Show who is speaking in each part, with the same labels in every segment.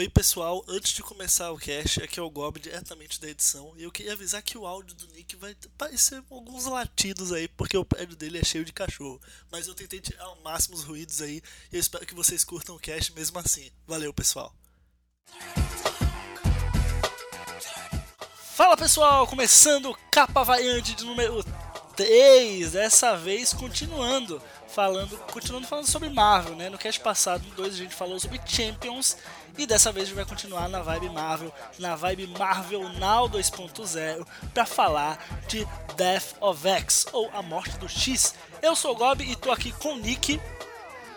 Speaker 1: Oi pessoal, antes de começar o cast, aqui é o Gob diretamente da edição e eu queria avisar que o áudio do Nick vai parecer alguns latidos aí, porque o prédio dele é cheio de cachorro. Mas eu tentei tirar ao máximo os ruídos aí e eu espero que vocês curtam o cast mesmo assim. Valeu pessoal! Fala pessoal, começando capa variante de número 3, dessa vez continuando falando, continuando falando sobre Marvel, né? No cast passado, no 2, a gente falou sobre Champions e dessa vez a gente vai continuar na vibe Marvel, na vibe Marvel Now 2.0 para falar de Death of X ou A Morte do X. Eu sou o Gob e tô aqui com o Nick.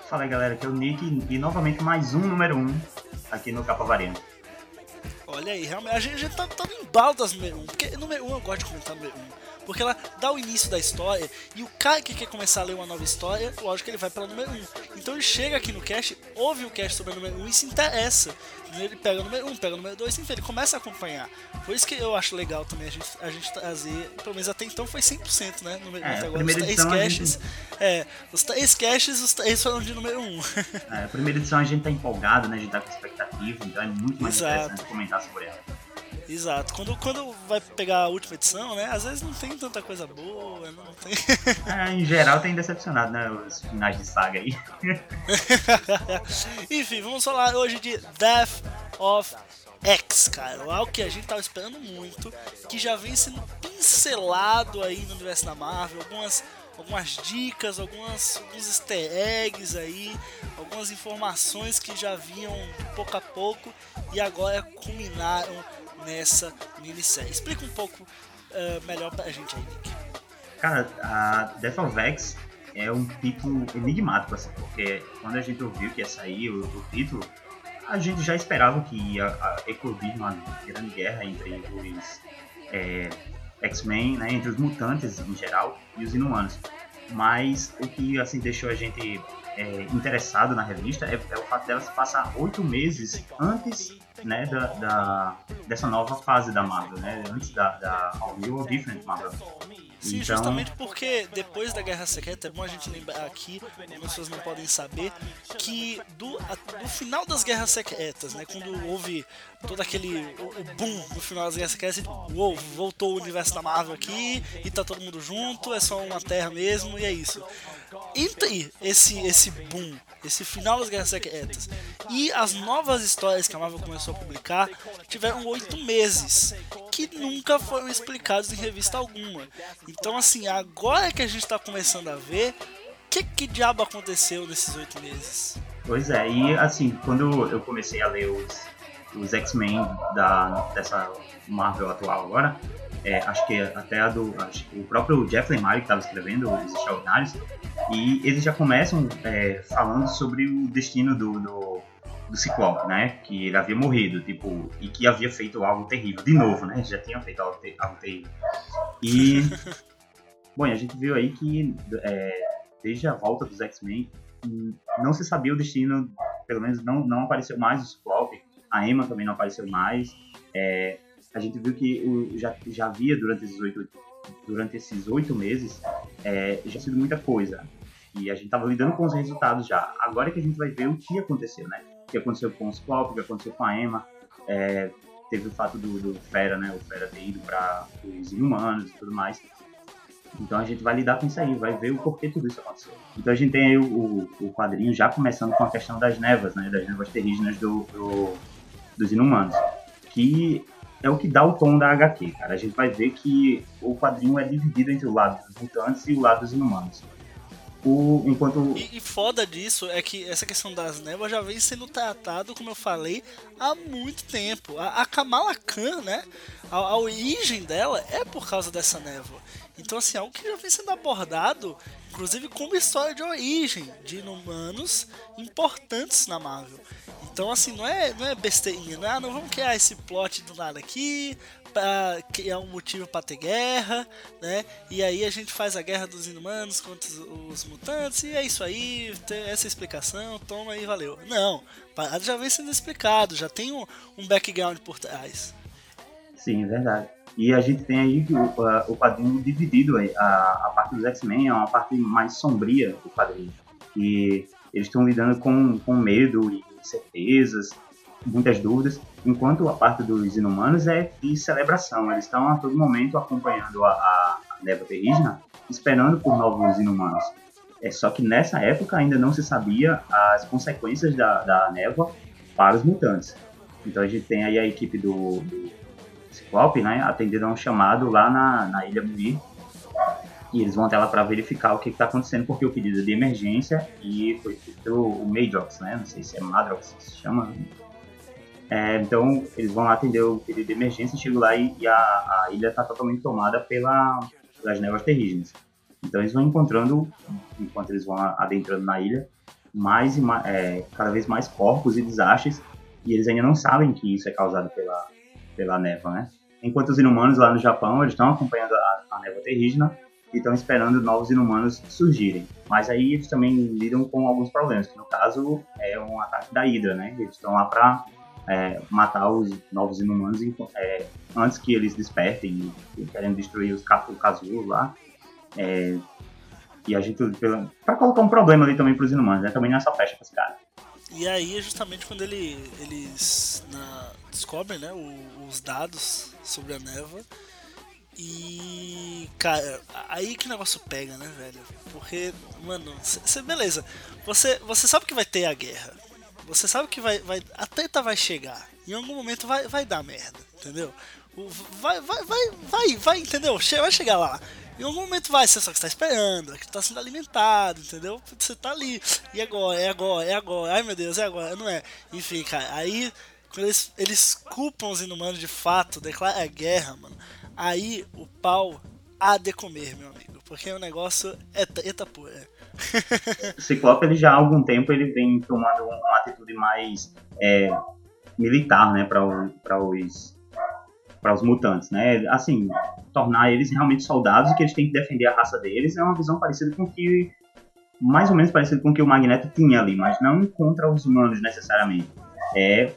Speaker 2: Fala galera, aqui é o Nick e novamente mais um número 1 um aqui no Capa Variante.
Speaker 1: Olha aí, realmente a gente, a gente tá todo em baldas número 1, um, porque número 1 um eu gosto de comentar número 1. Um porque ela dá o início da história e o cara que quer começar a ler uma nova história, lógico que ele vai pela número 1. Então ele chega aqui no cast, ouve o cast sobre a número 1 e se interessa. Ele pega o número 1, pega o número 2, enfim, ele começa a acompanhar. Por isso que eu acho legal também a gente, a gente trazer, pelo menos até então foi 100%, né? Número
Speaker 2: é,
Speaker 1: agora os três caches. Gente... É, os três caches, os três foram de número 1.
Speaker 2: É, a primeira edição a gente tá empolgado, né? A gente tá com expectativa, então é muito mais Exato. interessante comentar sobre ela.
Speaker 1: Exato. Quando, quando vai pegar a última edição, né? Às vezes não tem tanta coisa boa, não tem.
Speaker 2: É, em geral tem decepcionado, né? Os finais de saga aí.
Speaker 1: Enfim, vamos falar hoje de Death of X, cara. Algo que a gente tava esperando muito, que já vem sendo pincelado aí no universo da Marvel, algumas algumas dicas, algumas, alguns easter eggs aí, algumas informações que já vinham pouco a pouco e agora culminaram nessa minissérie. Explica um pouco uh, melhor pra gente aí, Nick.
Speaker 2: Cara, a Death of X é um título enigmático, assim, porque quando a gente ouviu que ia sair o, o título, a gente já esperava que ia eclodir uma grande guerra entre os é, X-Men, né, entre os mutantes em geral e os inumanos. Mas o que assim deixou a gente é, interessado na revista é, é, o fato dela se passar oito meses antes né, da, da, dessa nova fase da Marvel, né, antes da, da All New or Different Marvel.
Speaker 1: Sim, então... justamente porque depois da Guerra Secreta, é bom a gente lembrar aqui, as pessoas não podem saber, que do, a, do final das Guerras Secretas, né, quando houve todo aquele o, o boom no final das Guerras Secretas, uou, voltou o universo da Marvel aqui e tá todo mundo junto, é só uma terra mesmo e é isso. Entre esse, esse boom, esse final das Guerras Secretas e as novas histórias que a Marvel começou a publicar, tiveram oito meses que nunca foram explicados em revista alguma. Então, assim, agora que a gente está começando a ver, o que, que diabo aconteceu nesses oito meses?
Speaker 2: Pois é, e assim, quando eu comecei a ler os, os X-Men dessa Marvel atual agora, é, acho que até a do. Acho, o próprio Jeff Lemire que estava escrevendo Os Extraordinários, e eles já começam é, falando sobre o destino do, do do Ciclope, né? Que ele havia morrido, tipo, e que havia feito algo terrível. De novo, né? Já tinha feito algo, ter algo terrível. E. bom, a gente viu aí que é, desde a volta dos X-Men não se sabia o destino, pelo menos não, não apareceu mais o Ciclope, a Emma também não apareceu mais. É, a gente viu que o, já, já havia durante esses oito durante esses oito meses é, já sido muita coisa e a gente estava lidando com os resultados já. Agora é que a gente vai ver o que aconteceu, né? Que aconteceu com os Clock, o que aconteceu com a Emma. É, teve o fato do, do, Fera, né? O Fera ter ido para os Inumanos e tudo mais. Então a gente vai lidar com isso aí, vai ver o porquê tudo isso aconteceu. Então a gente tem aí o, o quadrinho já começando com a questão das nevas, né? Das nevas terrígenas do, do, dos Inumanos. Que é o que dá o tom da HQ, cara. A gente vai ver que o quadrinho é dividido entre o lado dos mutantes e o lado dos inumanos. O, enquanto...
Speaker 1: E, e, foda disso é que essa questão das névoas já vem sendo tratado, como eu falei, há muito tempo. A, a Kamala Khan, né? A, a, origem dela é por causa dessa névoa. Então, assim, algo que já vem sendo abordado, inclusive como história de origem de inumanos importantes na Marvel. Então, assim, não é, não é besteirinha, não é, ah, não vamos criar esse plot do nada aqui, para criar um motivo para ter guerra, né? E aí a gente faz a guerra dos inumanos contra os, mutantes e é isso aí, essa explicação, toma aí, valeu. Não, já vem sendo explicado, já tem um, um background por trás.
Speaker 2: Sim, é verdade. E a gente tem aí o, o quadrinho dividido, a, a parte dos X-Men é uma parte mais sombria do quadrinho. E eles estão lidando com, com medo e incertezas muitas dúvidas, enquanto a parte dos inumanos é de celebração. Eles estão a todo momento acompanhando a, a, a névoa terrígena, esperando por novos inumanos. É só que nessa época ainda não se sabia as consequências da, da névoa para os mutantes. Então a gente tem aí a equipe do, do Ciclope, né, atendendo a um chamado lá na, na Ilha Muir, e eles vão até lá para verificar o que está acontecendo, porque o pedido é de emergência e foi feito o Madrox, né? Não sei se é Madrox que se chama. É, então, eles vão lá atender o pedido de emergência, chegam lá e, e a, a, ilha está totalmente tomada pela, pelas névoas terrígenas. Então, eles vão encontrando, enquanto eles vão adentrando na ilha, mais, mais é, cada vez mais corpos e desastres, e eles ainda não sabem que isso é causado pela, pela névoa, né? Enquanto os inumanos lá no Japão, eles estão acompanhando a, a névoa terrígena, e estão esperando novos inumanos surgirem. Mas aí eles também lidam com alguns problemas, que no caso é um ataque da Hydra, né? Eles estão lá para é, matar os novos inumanos é, antes que eles despertem e, querem destruir os, o casulo lá. É, e a gente, para colocar um problema ali também para os inumanos, né? Também nessa festa para esse cara.
Speaker 1: E aí é justamente quando ele, eles na, descobrem né, o, os dados sobre a névoa e, cara, aí que negócio pega, né, velho? Porque, mano, cê, beleza. Você, você sabe que vai ter a guerra. Você sabe que vai, vai, a treta vai chegar. Em algum momento vai, vai dar merda, entendeu? Vai, vai, vai, vai, vai, entendeu? Vai chegar lá. Em algum momento vai, você só que está esperando, é que está sendo alimentado, entendeu? Você tá ali. E agora, é agora, é agora. Ai meu Deus, é agora, não é? Enfim, cara, aí quando eles, eles culpam os inumanos de fato, declaram a guerra, mano aí o pau há de comer, meu amigo. Porque o negócio é treta pura.
Speaker 2: o Ciclope, ele já há algum tempo, ele vem tomando uma atitude mais é, militar, né, para os para os mutantes, né? Assim, tornar eles realmente soldados e que eles têm que defender a raça deles é uma visão parecida com que mais ou menos parecido com o que o Magneto tinha ali, mas não contra os humanos necessariamente. É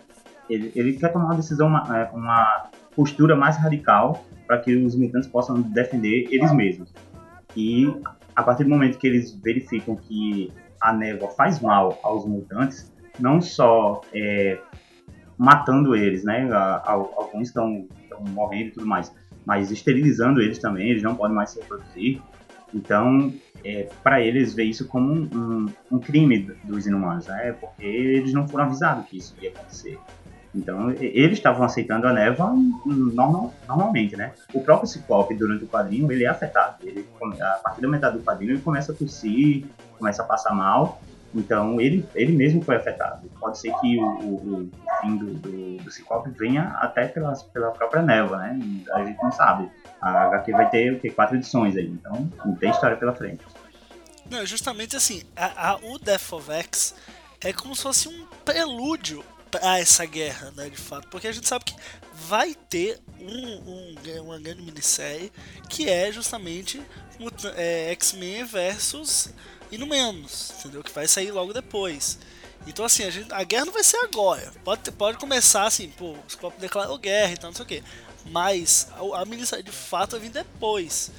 Speaker 2: ele, ele quer tomar uma decisão, uma, é, uma postura mais radical para que os mutantes possam defender eles mesmos. E a partir do momento que eles verificam que a névoa faz mal aos mutantes, não só é, matando eles, né? Alguns estão morrendo e tudo mais, mas esterilizando eles também, eles não podem mais se reproduzir. Então, é, para eles, ver isso como um, um, um, crime dos inumanos, né? Porque eles não foram avisados que isso ia acontecer. Então, eles estavam aceitando a névoa normal, normalmente, né? O próprio Ciclope, durante o quadrinho, ele é afetado. Ele, a partir da metade do quadrinho, ele começa a tossir, começa a passar mal. Então, ele, ele mesmo foi afetado. Pode ser que o, o, o fim do, do, do, Ciclope venha até pela, pela própria névoa, né? A gente não sabe. A HQ vai ter o quê? quatro edições aí. Então, não tem história pela frente.
Speaker 1: Não, justamente assim, a, a, o Death of X é como se fosse um prelúdio a essa guerra, né, de fato, porque a gente sabe que vai ter um, um uma grande minissérie que é justamente é, X-Men versus Inumanos, entendeu? Que vai sair logo depois. Então assim, a, gente, a guerra não vai ser agora. Pode, pode começar assim, pô, o Scott declarou guerra e tal, não sei o que. Mas a, a minissérie de fato vai vir depois.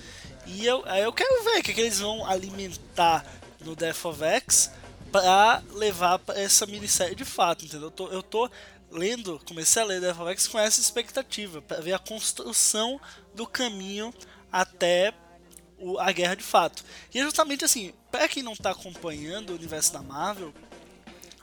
Speaker 1: E eu, eu quero ver o que, que eles vão alimentar no Death of X pra levar pra essa minissérie de fato, entendeu? Eu tô, eu tô lendo, comecei a ler of X com essa expectativa, para ver a construção do caminho até o, a guerra de fato. E é justamente assim, para quem não tá acompanhando o universo da Marvel,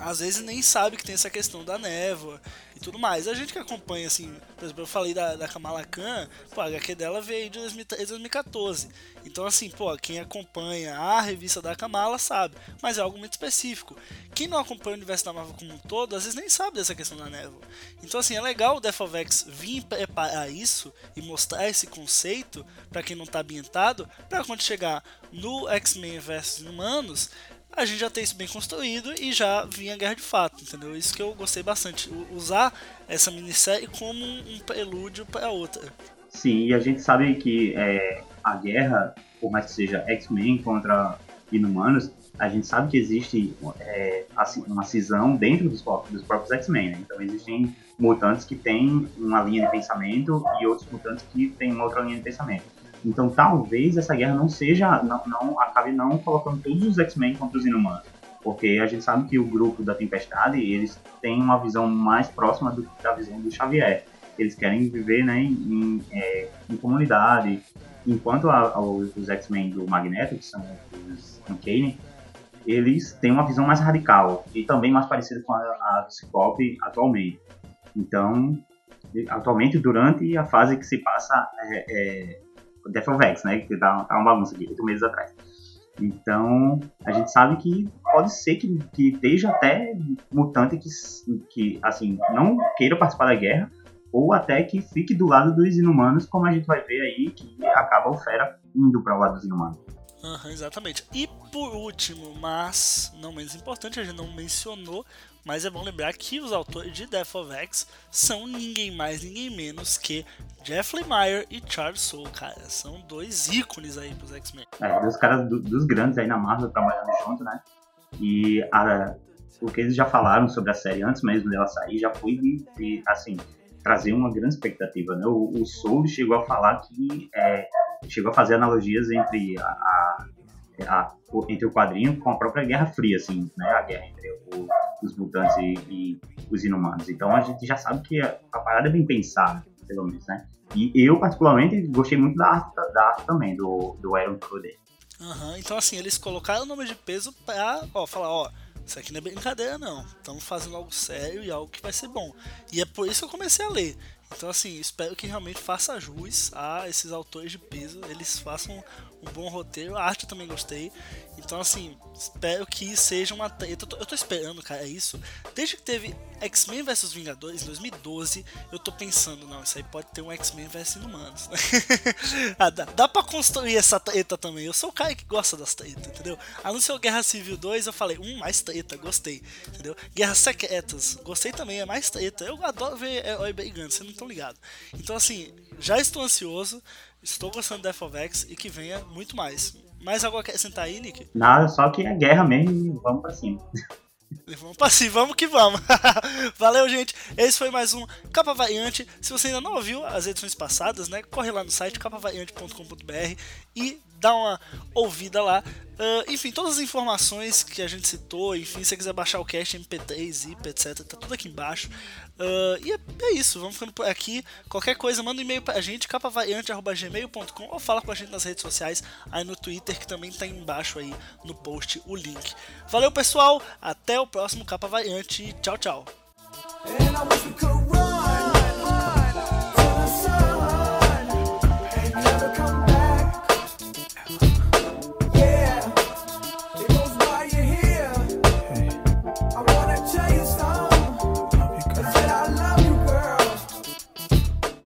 Speaker 1: às vezes nem sabe que tem essa questão da névoa e tudo mais. A gente que acompanha, assim, por exemplo, eu falei da, da Kamala Khan, pô, a HQ dela veio de 2014. Então, assim, pô, quem acompanha a revista da Kamala sabe, mas é algo muito específico. Quem não acompanha o universo da Marvel como um todo, às vezes nem sabe dessa questão da névoa. Então, assim, é legal o Death of X vir preparar isso e mostrar esse conceito para quem não tá ambientado, para quando chegar no X-Men vs Humanos, a gente já tem isso bem construído e já vinha guerra de fato, entendeu? Isso que eu gostei bastante, usar essa minissérie como um prelúdio para outra.
Speaker 2: Sim, e a gente sabe que é, a guerra, por mais que seja X-Men contra Inumanos, a gente sabe que existe é, uma cisão dentro dos, dos próprios X-Men, né? Então existem mutantes que têm uma linha de pensamento e outros mutantes que têm uma outra linha de pensamento. Então talvez essa guerra não seja, não, não acabe não colocando todos os X-Men contra os Inumanos. Porque a gente sabe que o grupo da Tempestade, eles têm uma visão mais próxima do, da visão do Xavier. Eles querem viver né, em, é, em comunidade, enquanto a, a, os X-Men do Magneto, que são os Uncanny, eles têm uma visão mais radical e também mais parecida com a, a do Ciclope atualmente. Então, atualmente, durante a fase que se passa é, é, Death of X, né, que tá, tá uma bagunça aqui, oito meses atrás. Então, a gente sabe que pode ser que, que esteja até mutante que, que, assim, não queira participar da guerra, ou até que fique do lado dos inumanos, como a gente vai ver aí, que acaba o Fera indo para o lado dos inumanos.
Speaker 1: Uhum, exatamente. E por último, mas não menos importante, a gente não mencionou, mas é bom lembrar que os autores de Death of X são ninguém mais, ninguém menos que Jeff Lemire e Charles Soule, cara. São dois ícones aí pros X-Men.
Speaker 2: É, dois caras do, dos grandes aí na Marvel trabalhando junto, né? E a, o que eles já falaram sobre a série antes mesmo dela sair já foi de, de assim, trazer uma grande expectativa, né? O, o chegou a falar que é, chegou a fazer analogias entre a, a, a, entre o quadrinho com a própria Guerra Fria, assim, né? A guerra entre o, os mutantes e, e, os inumanos. Então a gente já sabe que a, a, parada é bem pensada, pelo menos, né? E eu, particularmente, gostei muito da arte, da arte também, do, do Aaron Crowder.
Speaker 1: Uhum, então, assim, eles colocaram o nome de peso pra ó, falar, ó, isso aqui não é brincadeira, não. Estamos fazendo algo sério e algo que vai ser bom. E é por isso que eu comecei a ler. Então, assim, espero que realmente faça jus a esses autores de peso, eles façam um bom roteiro. A arte eu também gostei. Então, assim, espero que seja uma. Eu tô, eu tô esperando, cara, é isso. Desde que teve X-Men vs Vingadores em 2012, eu tô pensando, não, isso aí pode ter um X-Men vs Inumanos. Né? ah, dá, dá pra construir essa treta também. Eu sou o cara que gosta das tretas, entendeu? Anunciou Guerra Civil 2, eu falei, hum, mais treta, gostei, entendeu? Guerras Secretas, gostei também, é mais treta. Eu adoro ver herói brigando, vocês não estão ligados. Então, assim, já estou ansioso. Estou gostando of X e que venha muito mais. Mais algo a acrescentar aí, Nick?
Speaker 2: Nada, só que é guerra mesmo vamos pra cima.
Speaker 1: Vamos pra cima, vamos que vamos. Valeu, gente. Esse foi mais um Capa Variante. Se você ainda não ouviu as edições passadas, né? Corre lá no site capavariante.com.br e dá uma ouvida lá. Uh, enfim, todas as informações que a gente citou, enfim, se você quiser baixar o cast, MP3, zip, etc, tá tudo aqui embaixo. Uh, e é, é, isso, vamos ficando por aqui. Qualquer coisa, manda um e-mail pra gente, capavariante.gmail.com ou fala com a gente nas redes sociais, aí no Twitter, que também tá embaixo aí no post o link. Valeu, pessoal, até o próximo Capa Variante. Tchau, tchau.